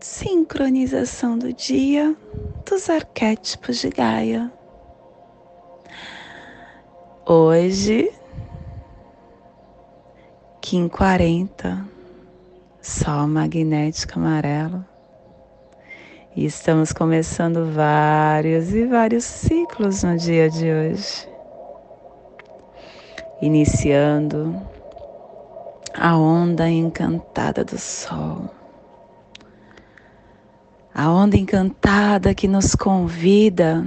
sincronização do dia dos arquétipos de Gaia. Hoje, Kim 40, Sol magnético amarelo. E estamos começando vários e vários ciclos no dia de hoje. Iniciando a onda encantada do Sol. A onda encantada que nos convida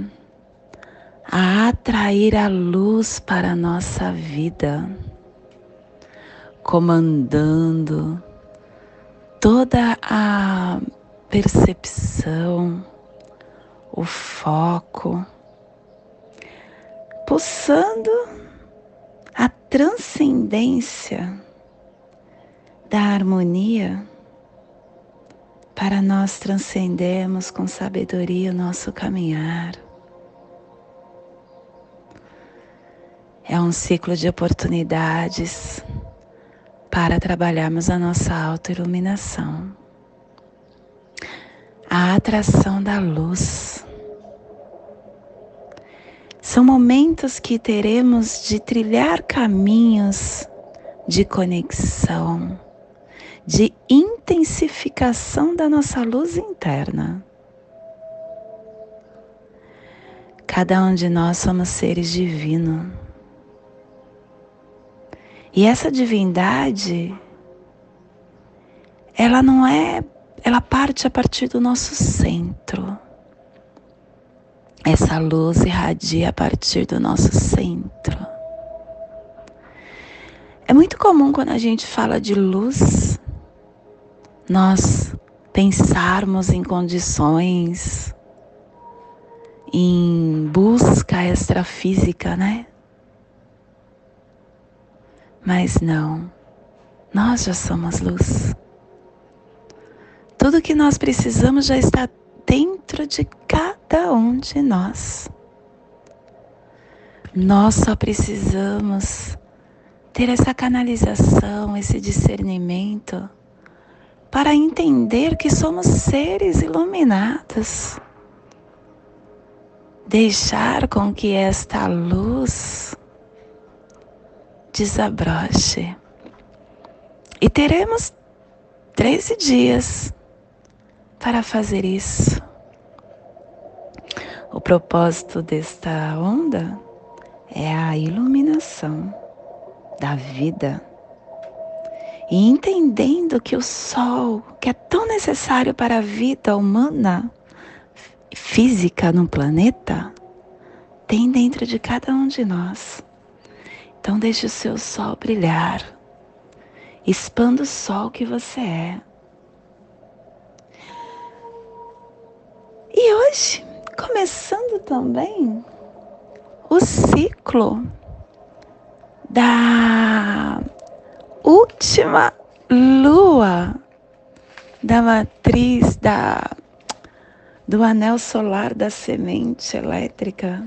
a atrair a luz para a nossa vida, comandando toda a percepção, o foco, pulsando a transcendência da harmonia para nós transcendermos com sabedoria o nosso caminhar. É um ciclo de oportunidades para trabalharmos a nossa autoiluminação. A atração da luz. São momentos que teremos de trilhar caminhos de conexão, de intensificação da nossa luz interna. Cada um de nós somos seres divinos e essa divindade, ela não é, ela parte a partir do nosso centro. Essa luz irradia a partir do nosso centro. É muito comum quando a gente fala de luz, nós pensarmos em condições, em busca extrafísica, né? Mas não, nós já somos luz. Tudo que nós precisamos já está dentro de cada um de nós. Nós só precisamos ter essa canalização, esse discernimento para entender que somos seres iluminados. Deixar com que esta luz desabroche. E teremos 13 dias para fazer isso. O propósito desta onda é a iluminação da vida. E entendendo que o sol, que é tão necessário para a vida humana, física no planeta, tem dentro de cada um de nós. Então deixe o seu sol brilhar. Expanda o sol que você é. E hoje, começando também o ciclo da última lua da matriz da do anel solar da semente elétrica.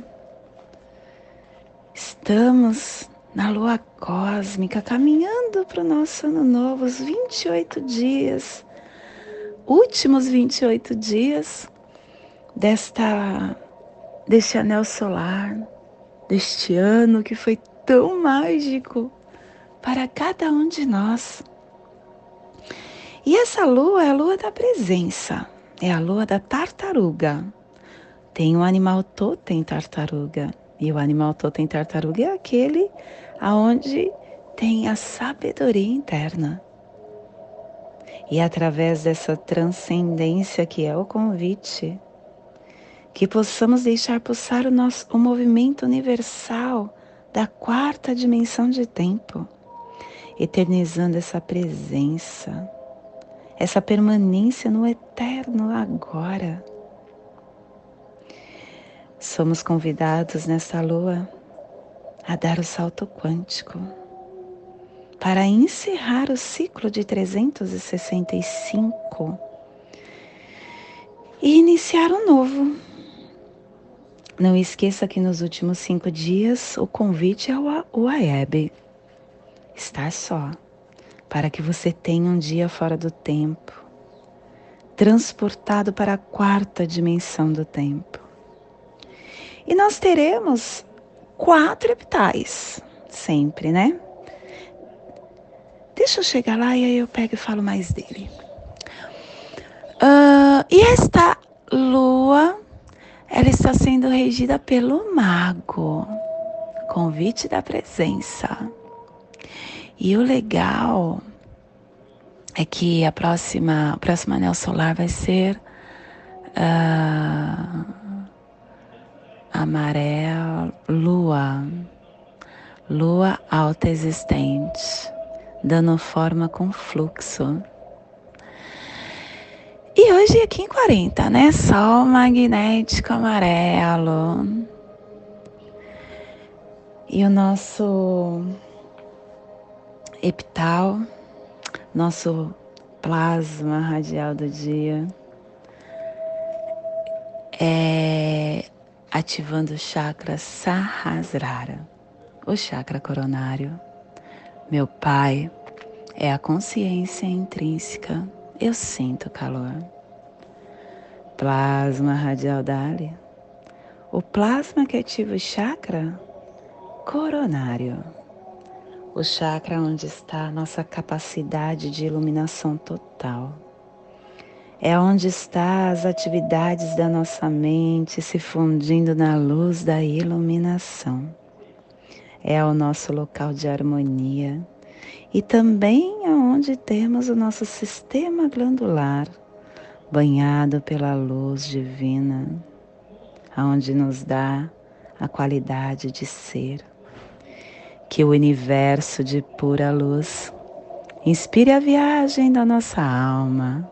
Estamos na lua cósmica, caminhando para o nosso ano novo, os 28 dias, últimos 28 dias desta deste anel solar, deste ano que foi tão mágico para cada um de nós. E essa lua é a lua da presença, é a lua da tartaruga. Tem um animal totem tartaruga. E o animal totem tartaruga é aquele aonde tem a sabedoria interna. E através dessa transcendência que é o convite, que possamos deixar pulsar o nosso o movimento universal da quarta dimensão de tempo, eternizando essa presença, essa permanência no eterno agora. somos convidados nessa lua a dar o salto quântico para encerrar o ciclo de 365 e iniciar um novo. Não esqueça que nos últimos cinco dias o convite é o AEB. Estar só, para que você tenha um dia fora do tempo, transportado para a quarta dimensão do tempo. E nós teremos quatro epitais, sempre, né? Deixa eu chegar lá e aí eu pego e falo mais dele. Uh, e esta lua, ela está sendo regida pelo mago, convite da presença. E o legal é que a próxima, o próximo anel solar vai ser uh, amarelo, lua, lua alta existente dando forma com fluxo. E hoje aqui em 40, né? Sol magnético amarelo. E o nosso epital, nosso plasma radial do dia, é ativando o chakra Sahasrara, o chakra coronário meu Pai é a consciência intrínseca. Eu sinto calor. Plasma radial Dali. O plasma que ativa o chakra coronário. O chakra onde está a nossa capacidade de iluminação total. É onde está as atividades da nossa mente se fundindo na luz da iluminação é o nosso local de harmonia e também aonde temos o nosso sistema glandular banhado pela luz divina, aonde nos dá a qualidade de ser. Que o universo de pura luz inspire a viagem da nossa alma,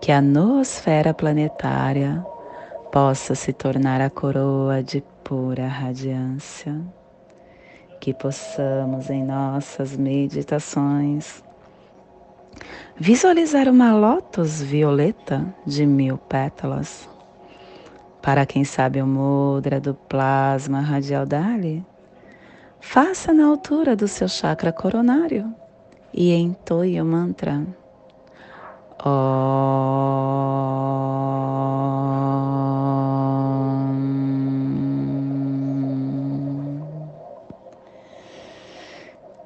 que a noosfera planetária possa se tornar a coroa de pura radiância que possamos em nossas meditações visualizar uma lótus violeta de mil pétalas. Para quem sabe o mudra do plasma radial Dali, faça na altura do seu chakra coronário e entoie o mantra.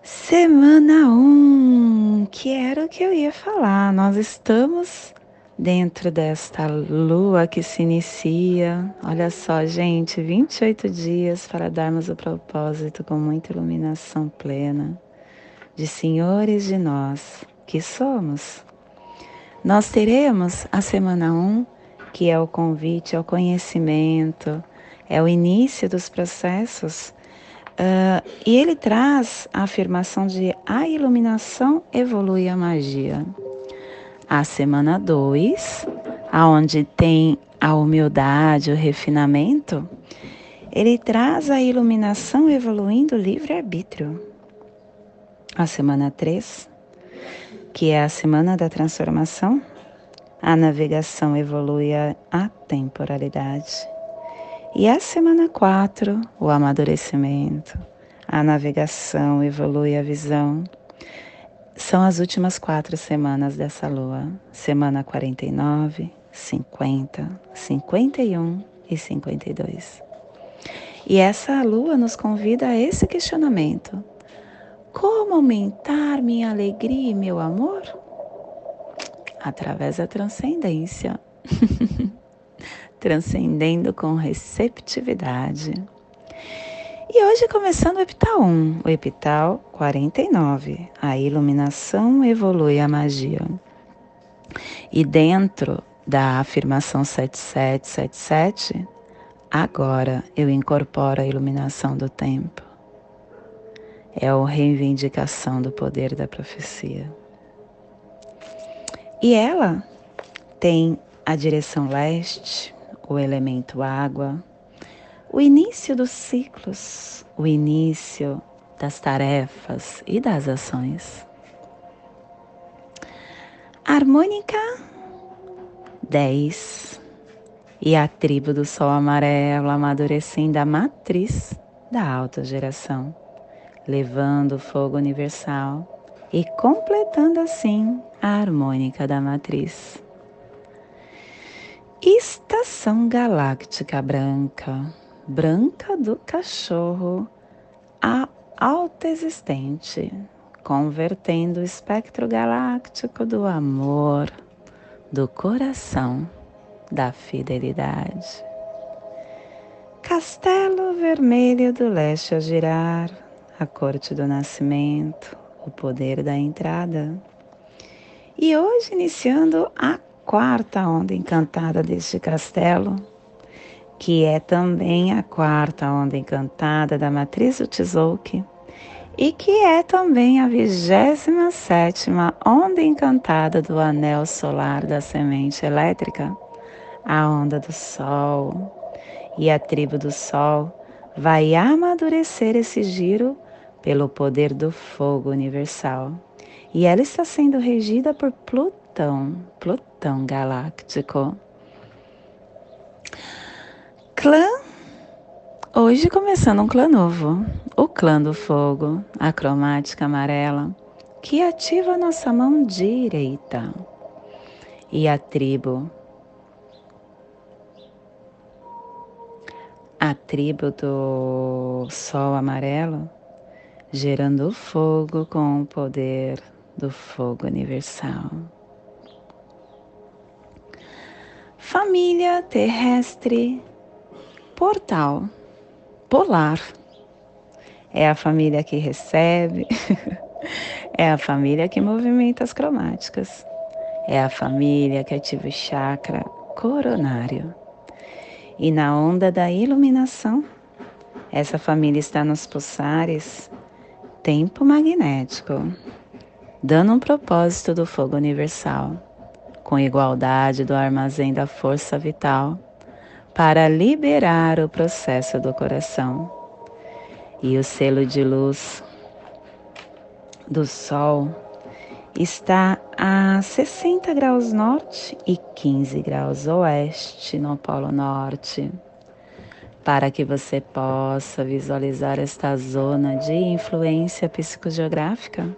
Semana 1, um, que era o que eu ia falar. Nós estamos dentro desta lua que se inicia. Olha só, gente, 28 dias para darmos o propósito com muita iluminação plena de senhores de nós que somos. Nós teremos a semana 1, um, que é o convite ao conhecimento, é o início dos processos Uh, e ele traz a afirmação de a iluminação evolui a magia. A semana 2, aonde tem a humildade, o refinamento, ele traz a iluminação evoluindo livre-arbítrio. A semana 3, que é a semana da transformação, a navegação evolui a temporalidade. E a semana 4, o amadurecimento, a navegação evolui a visão. São as últimas quatro semanas dessa lua. Semana 49, 50, 51 e 52. E essa lua nos convida a esse questionamento: como aumentar minha alegria e meu amor? Através da transcendência. transcendendo com receptividade. E hoje começando o epital 1, o epital 49, a iluminação evolui a magia. E dentro da afirmação 7777, agora eu incorporo a iluminação do tempo. É a reivindicação do poder da profecia. E ela tem a direção leste, o elemento água, o início dos ciclos, o início das tarefas e das ações. Harmônica 10 e a tribo do Sol Amarelo amadurecendo a matriz da autogeração, levando o fogo universal e completando assim a harmônica da matriz. Estação Galáctica Branca branca do cachorro a alta existente, convertendo o espectro galáctico do amor, do coração, da fidelidade. Castelo vermelho do leste a girar, a corte do nascimento, o poder da entrada. E hoje iniciando a quarta onda encantada deste castelo, que é também a quarta onda encantada da matriz do Tzolk'in e que é também a vigésima sétima onda encantada do anel solar da semente elétrica, a onda do Sol. E a tribo do Sol vai amadurecer esse giro pelo poder do fogo universal. E ela está sendo regida por Plutão, Plutão galáctico. Clã. Hoje começando um clã novo, o clã do fogo, a cromática amarela, que ativa nossa mão direita. E a tribo. A tribo do sol amarelo, gerando fogo com o poder do fogo universal. Família terrestre portal polar. É a família que recebe, é a família que movimenta as cromáticas, é a família que ativa o chakra coronário. E na onda da iluminação, essa família está nos pulsares tempo magnético, dando um propósito do fogo universal, com igualdade do armazém da força vital para liberar o processo do coração. E o selo de luz do Sol está a 60 graus norte e 15 graus oeste no Polo Norte. Para que você possa visualizar esta zona de influência psicogeográfica,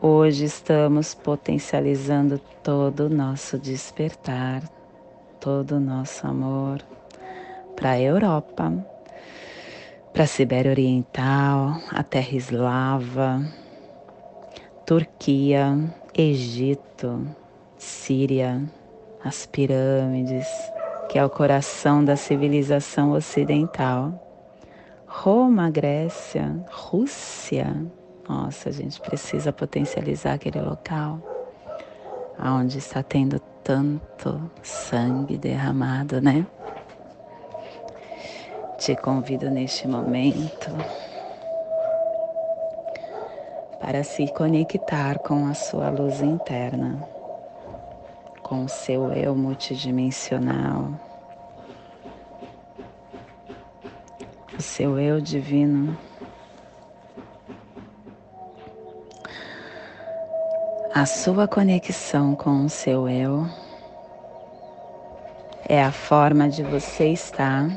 hoje estamos potencializando todo o nosso despertar todo o nosso amor para a Europa, para a Sibéria Oriental, a Terra Eslava, Turquia, Egito, Síria, as pirâmides, que é o coração da civilização ocidental. Roma, Grécia, Rússia. Nossa, a gente precisa potencializar aquele local onde está tendo tanto sangue derramado, né? Te convido neste momento para se conectar com a sua luz interna, com o seu eu multidimensional, o seu eu divino. A sua conexão com o seu eu é a forma de você estar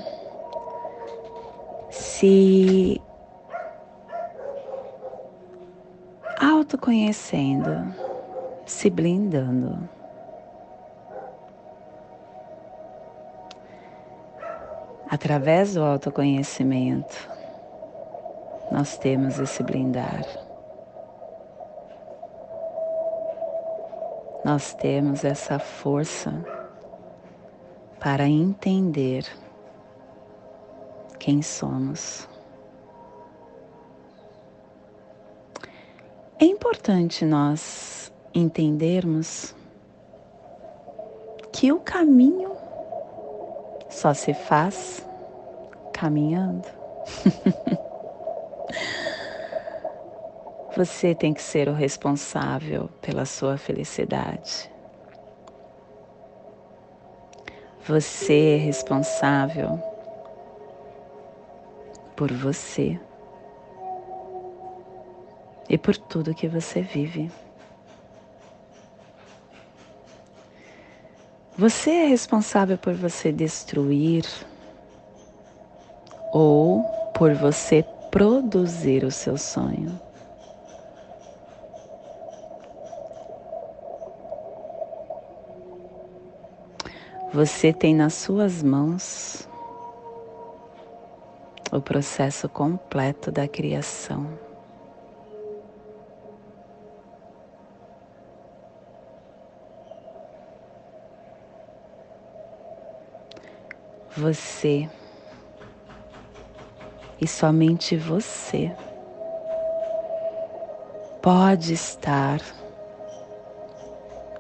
se autoconhecendo, se blindando. Através do autoconhecimento, nós temos esse blindar. Nós temos essa força para entender quem somos. É importante nós entendermos que o caminho só se faz caminhando. Você tem que ser o responsável pela sua felicidade. Você é responsável por você e por tudo que você vive. Você é responsável por você destruir ou por você produzir o seu sonho. Você tem nas suas mãos o processo completo da criação. Você e somente você pode estar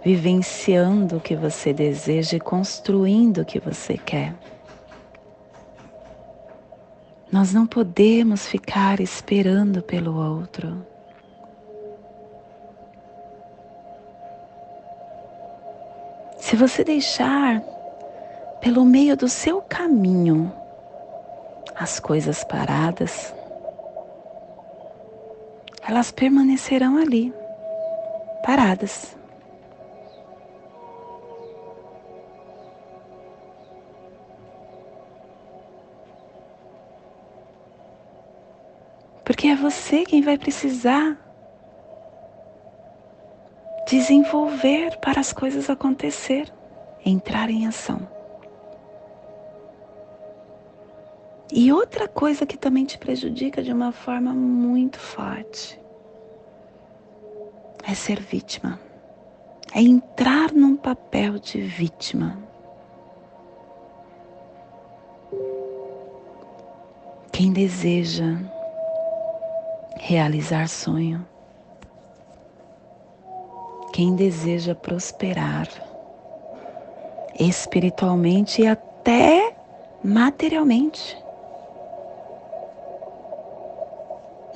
vivenciando o que você deseja e construindo o que você quer. Nós não podemos ficar esperando pelo outro. Se você deixar pelo meio do seu caminho as coisas paradas, elas permanecerão ali, paradas. Você quem vai precisar desenvolver para as coisas acontecer, entrar em ação. E outra coisa que também te prejudica de uma forma muito forte é ser vítima. É entrar num papel de vítima. Quem deseja realizar sonho, quem deseja prosperar espiritualmente e até materialmente,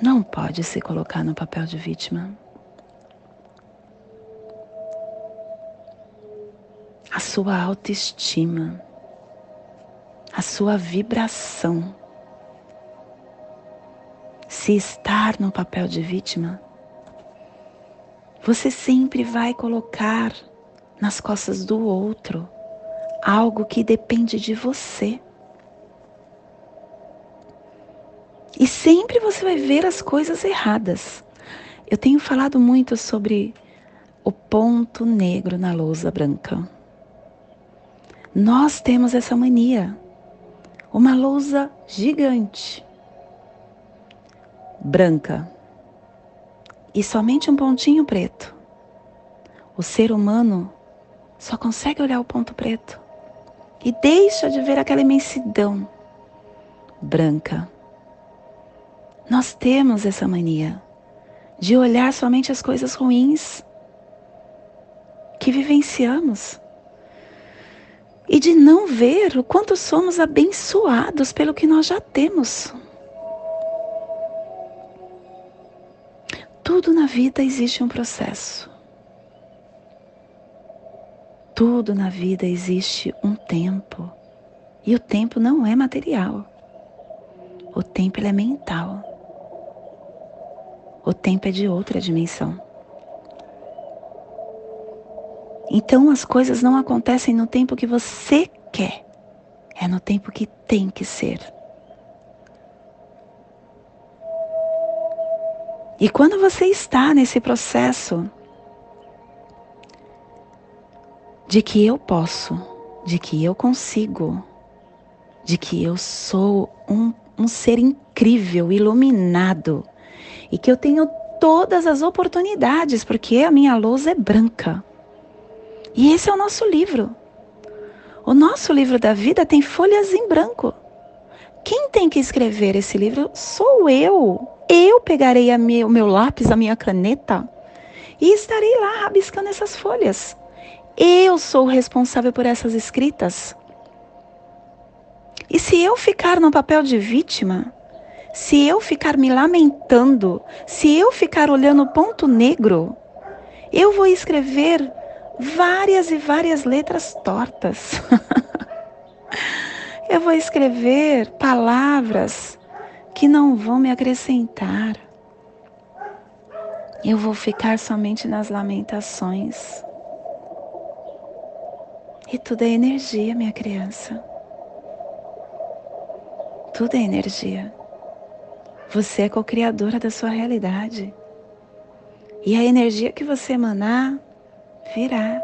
não pode se colocar no papel de vítima. A sua autoestima, a sua vibração, se estar no papel de vítima, você sempre vai colocar nas costas do outro algo que depende de você. E sempre você vai ver as coisas erradas. Eu tenho falado muito sobre o ponto negro na lousa branca. Nós temos essa mania. Uma lousa gigante, branca e somente um pontinho preto. O ser humano só consegue olhar o ponto preto e deixa de ver aquela imensidão branca nós temos essa mania de olhar somente as coisas ruins que vivenciamos e de não ver o quanto somos abençoados pelo que nós já temos. Tudo na vida existe um processo. Tudo na vida existe um tempo. E o tempo não é material. O tempo é mental. O tempo é de outra dimensão. Então as coisas não acontecem no tempo que você quer, é no tempo que tem que ser. E quando você está nesse processo de que eu posso, de que eu consigo, de que eu sou um, um ser incrível, iluminado, e que eu tenho todas as oportunidades, porque a minha lousa é branca. E esse é o nosso livro. O nosso livro da vida tem folhas em branco. Quem tem que escrever esse livro sou eu. Eu pegarei o meu lápis, a minha caneta e estarei lá rabiscando essas folhas. Eu sou responsável por essas escritas. E se eu ficar no papel de vítima, se eu ficar me lamentando, se eu ficar olhando o ponto negro, eu vou escrever várias e várias letras tortas. eu vou escrever palavras que não vão me acrescentar. Eu vou ficar somente nas lamentações. E tudo é energia, minha criança. Tudo é energia. Você é co-criadora da sua realidade. E a energia que você emanar virá.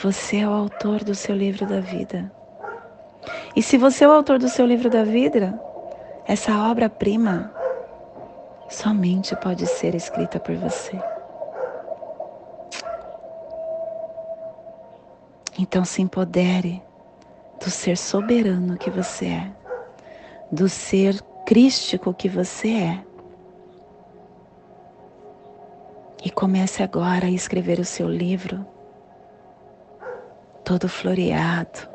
Você é o autor do seu livro da vida. E se você é o autor do seu livro da vida, essa obra-prima somente pode ser escrita por você. Então se empodere do ser soberano que você é, do ser crístico que você é. E comece agora a escrever o seu livro, todo floreado,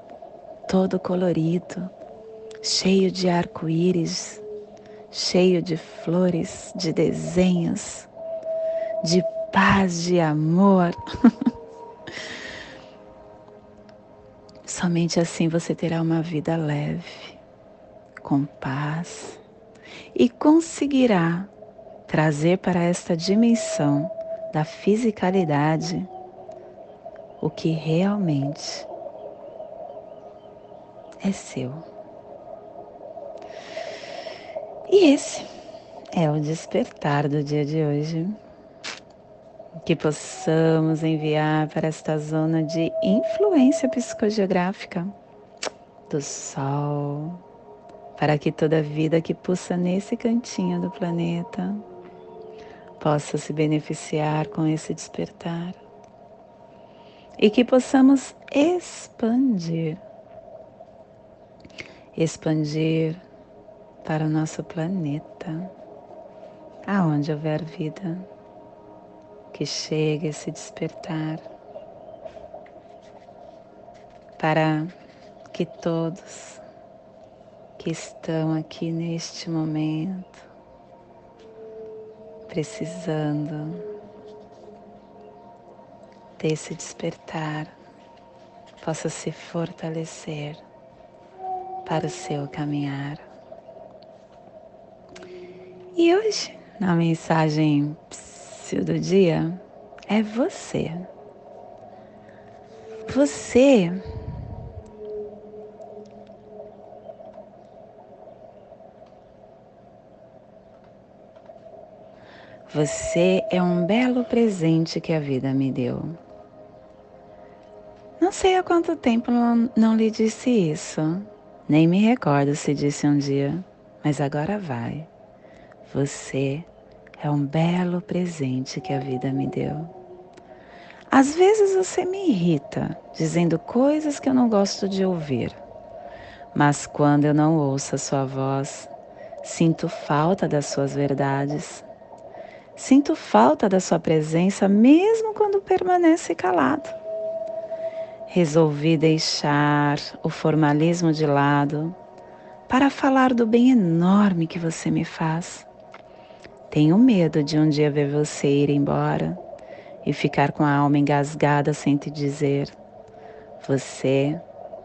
todo colorido, cheio de arco-íris, cheio de flores, de desenhos, de paz, de amor. Somente assim você terá uma vida leve, com paz e conseguirá trazer para esta dimensão da fisicalidade o que realmente é seu. E esse é o despertar do dia de hoje. Que possamos enviar para esta zona de influência psicogeográfica do Sol, para que toda vida que pulsa nesse cantinho do planeta possa se beneficiar com esse despertar e que possamos expandir expandir para o nosso planeta, aonde houver vida, que chegue a se despertar, para que todos que estão aqui neste momento, precisando desse despertar, possa se fortalecer para o seu caminhar. E hoje, na mensagem do dia, é você. Você Você é um belo presente que a vida me deu. Não sei há quanto tempo não, não lhe disse isso, nem me recordo se disse um dia, mas agora vai. Você é um belo presente que a vida me deu. Às vezes você me irrita, dizendo coisas que eu não gosto de ouvir. Mas quando eu não ouço a sua voz, sinto falta das suas verdades. Sinto falta da sua presença, mesmo quando permanece calado resolvi deixar o formalismo de lado para falar do bem enorme que você me faz. Tenho medo de um dia ver você ir embora e ficar com a alma engasgada sem te dizer: Você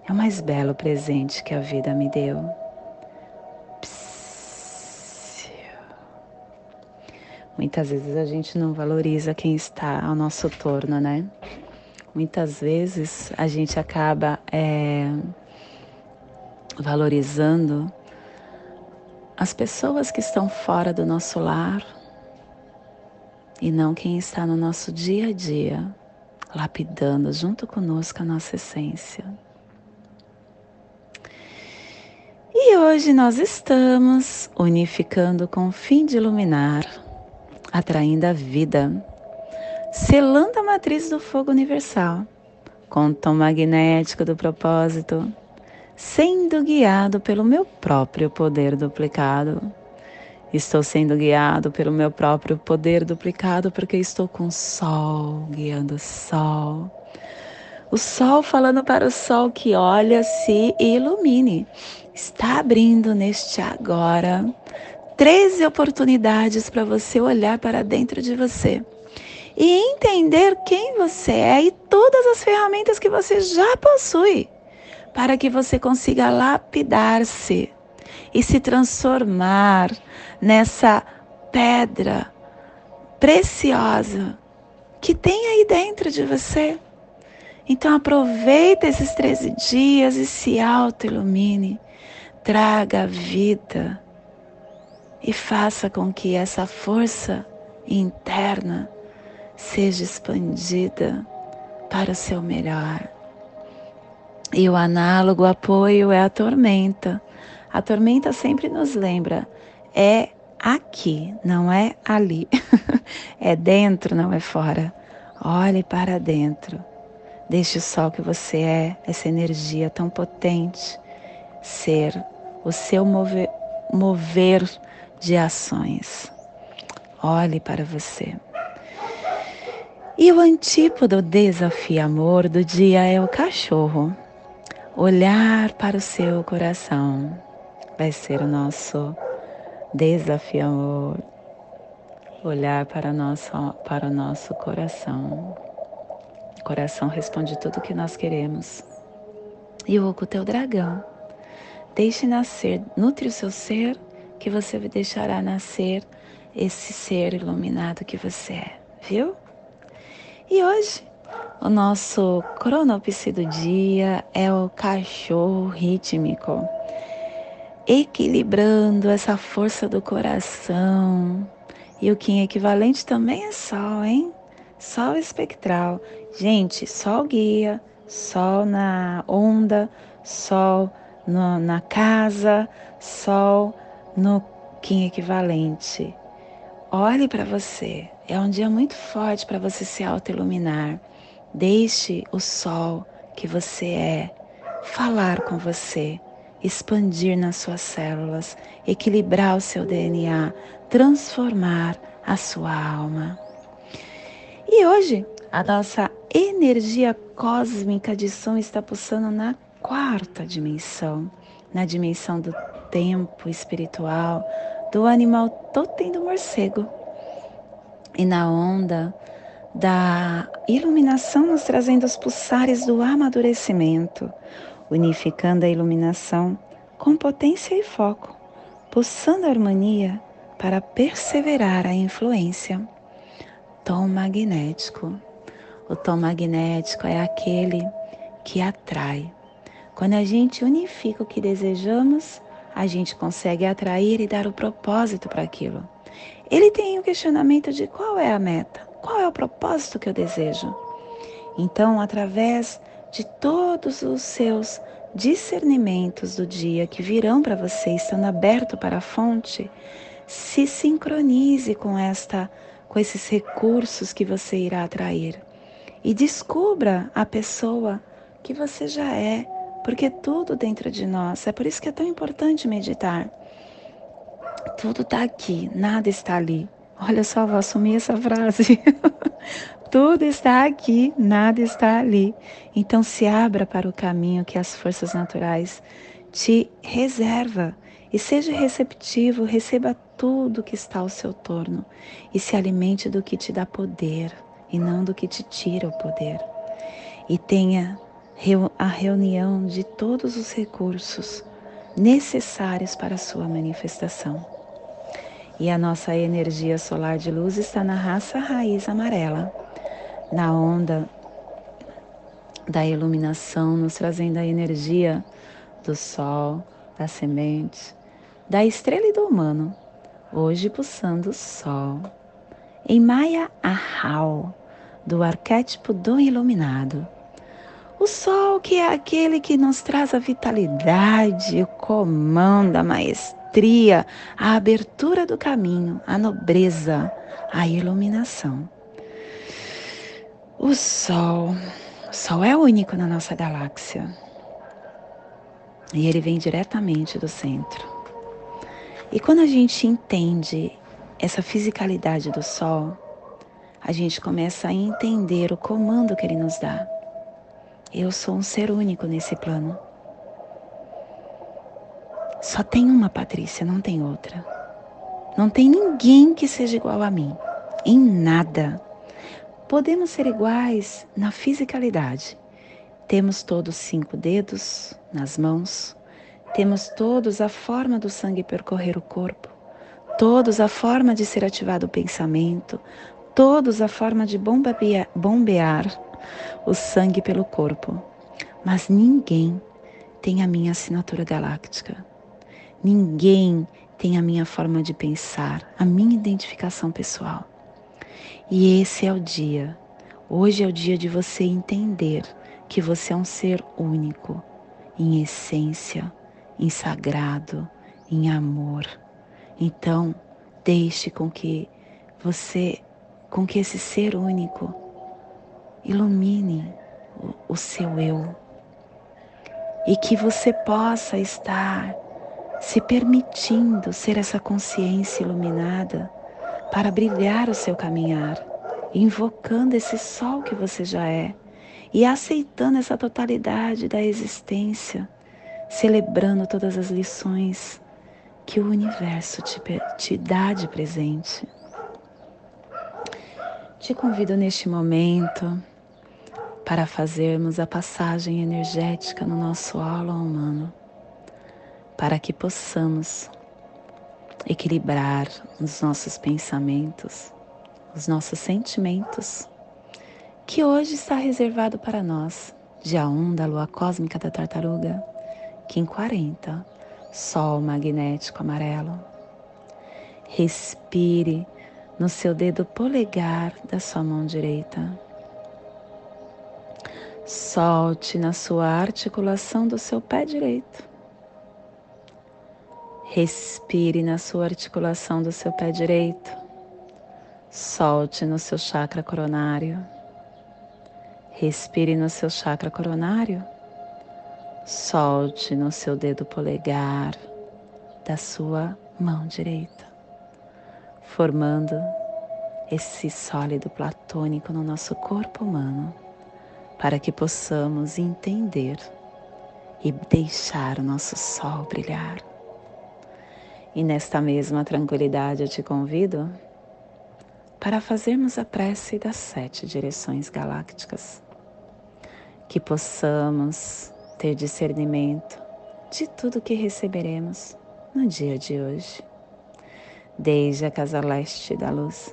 é o mais belo presente que a vida me deu. Muitas vezes a gente não valoriza quem está ao nosso torno, né? Muitas vezes a gente acaba é, valorizando as pessoas que estão fora do nosso lar e não quem está no nosso dia a dia, lapidando junto conosco a nossa essência. E hoje nós estamos unificando com o fim de iluminar, atraindo a vida selando a matriz do fogo universal, com o tom magnético do propósito, sendo guiado pelo meu próprio poder duplicado. Estou sendo guiado pelo meu próprio poder duplicado porque estou com o sol guiando o sol. O sol falando para o sol que olha, se ilumine. Está abrindo neste agora 13 oportunidades para você olhar para dentro de você e entender quem você é e todas as ferramentas que você já possui para que você consiga lapidar-se e se transformar nessa pedra preciosa que tem aí dentro de você. Então aproveita esses 13 dias e se auto-ilumine. Traga vida e faça com que essa força interna seja expandida para o seu melhor. E o análogo apoio é a tormenta. A tormenta sempre nos lembra, é aqui, não é ali. é dentro, não é fora. Olhe para dentro. Deixe o sol que você é, essa energia tão potente, ser o seu mover, mover de ações. Olhe para você. E o antípodo desafio amor do dia é o cachorro. Olhar para o seu coração vai ser o nosso desafio amor. Olhar para, nosso, para o nosso coração. O coração responde tudo o que nós queremos. E o o dragão. Deixe nascer, nutre o seu ser, que você deixará nascer esse ser iluminado que você é, viu? E hoje o nosso cronopse do dia é o cachorro rítmico, equilibrando essa força do coração. E o Kim equivalente também é Sol, hein? Sol espectral. Gente, Sol guia, Sol na onda, Sol no, na casa, Sol no Kim equivalente. Olhe para você. É um dia muito forte para você se auto-iluminar. Deixe o sol que você é falar com você, expandir nas suas células, equilibrar o seu DNA, transformar a sua alma. E hoje, a nossa energia cósmica de som está pulsando na quarta dimensão, na dimensão do tempo espiritual, do animal totem do morcego. E na onda da iluminação, nos trazendo os pulsares do amadurecimento, unificando a iluminação com potência e foco, pulsando a harmonia para perseverar a influência. Tom magnético. O tom magnético é aquele que atrai. Quando a gente unifica o que desejamos, a gente consegue atrair e dar o propósito para aquilo. Ele tem o questionamento de qual é a meta. Qual é o propósito que eu desejo? Então, através de todos os seus discernimentos do dia que virão para você, estando aberto para a fonte, se sincronize com esta com esses recursos que você irá atrair e descubra a pessoa que você já é, porque tudo dentro de nós, é por isso que é tão importante meditar. Tudo está aqui, nada está ali. Olha só, vou assumir essa frase. Tudo está aqui, nada está ali. Então se abra para o caminho que as forças naturais te reserva e seja receptivo, receba tudo que está ao seu torno e se alimente do que te dá poder e não do que te tira o poder. E tenha a reunião de todos os recursos necessários para sua manifestação. E a nossa energia solar de luz está na raça raiz amarela, na onda da iluminação, nos trazendo a energia do sol, da semente, da estrela e do humano, hoje pulsando o sol. Em Maya Ahau, do arquétipo do iluminado. O sol que é aquele que nos traz a vitalidade, o comando, a maestria a abertura do caminho, a nobreza, a iluminação. O Sol, o Sol é único na nossa galáxia. E ele vem diretamente do centro. E quando a gente entende essa fisicalidade do Sol, a gente começa a entender o comando que ele nos dá. Eu sou um ser único nesse plano. Só tem uma Patrícia, não tem outra. Não tem ninguém que seja igual a mim, em nada. Podemos ser iguais na fisicalidade. Temos todos cinco dedos nas mãos, temos todos a forma do sangue percorrer o corpo, todos a forma de ser ativado o pensamento, todos a forma de bombear, bombear o sangue pelo corpo. Mas ninguém tem a minha assinatura galáctica. Ninguém tem a minha forma de pensar, a minha identificação pessoal. E esse é o dia. Hoje é o dia de você entender que você é um ser único, em essência, em sagrado, em amor. Então, deixe com que você, com que esse ser único ilumine o, o seu eu e que você possa estar se permitindo ser essa consciência iluminada para brilhar o seu caminhar, invocando esse sol que você já é e aceitando essa totalidade da existência, celebrando todas as lições que o universo te, te dá de presente. Te convido neste momento para fazermos a passagem energética no nosso aula humano, para que possamos equilibrar os nossos pensamentos, os nossos sentimentos, que hoje está reservado para nós, dia 1 da lua cósmica da tartaruga, Kim 40, Sol magnético amarelo. Respire no seu dedo polegar da sua mão direita. Solte na sua articulação do seu pé direito. Respire na sua articulação do seu pé direito. Solte no seu chakra coronário. Respire no seu chakra coronário. Solte no seu dedo polegar da sua mão direita, formando esse sólido platônico no nosso corpo humano, para que possamos entender e deixar o nosso sol brilhar. E nesta mesma tranquilidade eu te convido para fazermos a prece das sete direções galácticas. Que possamos ter discernimento de tudo que receberemos no dia de hoje, desde a casa leste da luz.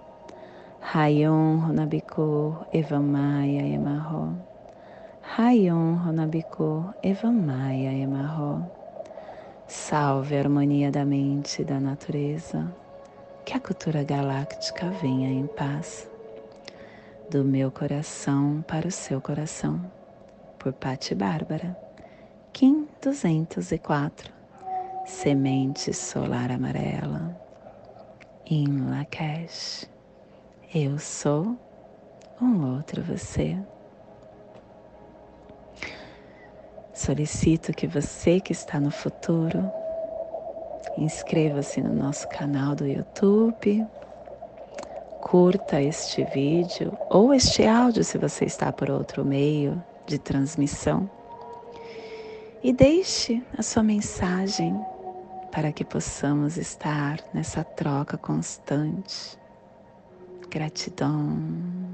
Rayon Runabiku Evamaya Emarro. Rayon Honabiku Evamaya Emarro. Salve a harmonia da mente e da natureza. Que a cultura galáctica venha em paz. Do meu coração para o seu coração. Por Pati Bárbara. Kim 204. Semente solar amarela. Em Lakesh. Eu sou um outro você. Solicito que você que está no futuro inscreva-se no nosso canal do YouTube, curta este vídeo ou este áudio se você está por outro meio de transmissão e deixe a sua mensagem para que possamos estar nessa troca constante. Gratidão.